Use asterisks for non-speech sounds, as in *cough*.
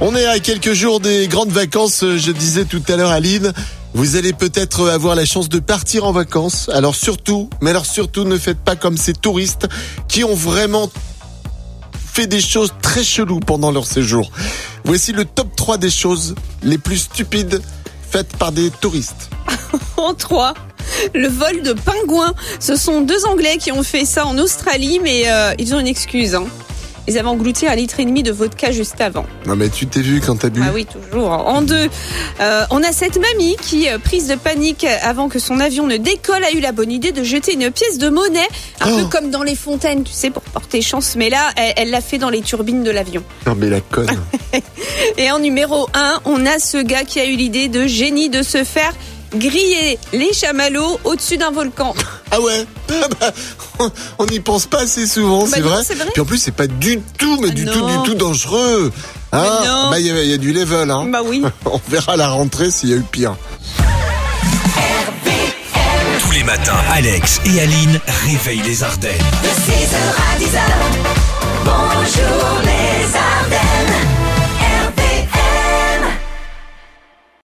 On est à quelques jours des grandes vacances, je disais tout à l'heure Aline. Vous allez peut-être avoir la chance de partir en vacances. Alors surtout, mais alors surtout ne faites pas comme ces touristes qui ont vraiment fait des choses très cheloues pendant leur séjour. Voici le top 3 des choses les plus stupides faites par des touristes. *laughs* En 3, le vol de pingouins. Ce sont deux Anglais qui ont fait ça en Australie, mais euh, ils ont une excuse. hein. Ils avaient englouti un litre et demi de vodka juste avant. Non mais tu t'es vu quand t'as bu Ah oui, toujours. En deux, euh, on a cette mamie qui, euh, prise de panique avant que son avion ne décolle, a eu la bonne idée de jeter une pièce de monnaie, un Oh. peu comme dans les fontaines, tu sais, pour porter chance. Mais là, elle l'a fait dans les turbines de l'avion. *laughs* Non mais la conne. Et en numéro 1, on a ce gars qui a eu l'idée de génie de se faire griller les chamallows au-dessus d'un volcan. *laughs* Ah ouais Ah *laughs* bah, on- n'y pense pas assez souvent, Bah c'est vrai. c'est vrai. Puis en plus, c'est pas du tout, mais Ah du non. tout, du tout dangereux. Hein Mais non. Bah, il y, a- il y a du level, hein. Bah oui. *laughs* On verra à la rentrée s'il y a eu pire. Tous les matins, Alex et Aline réveillent les Ardennes. De 6h à 10h, bonjour les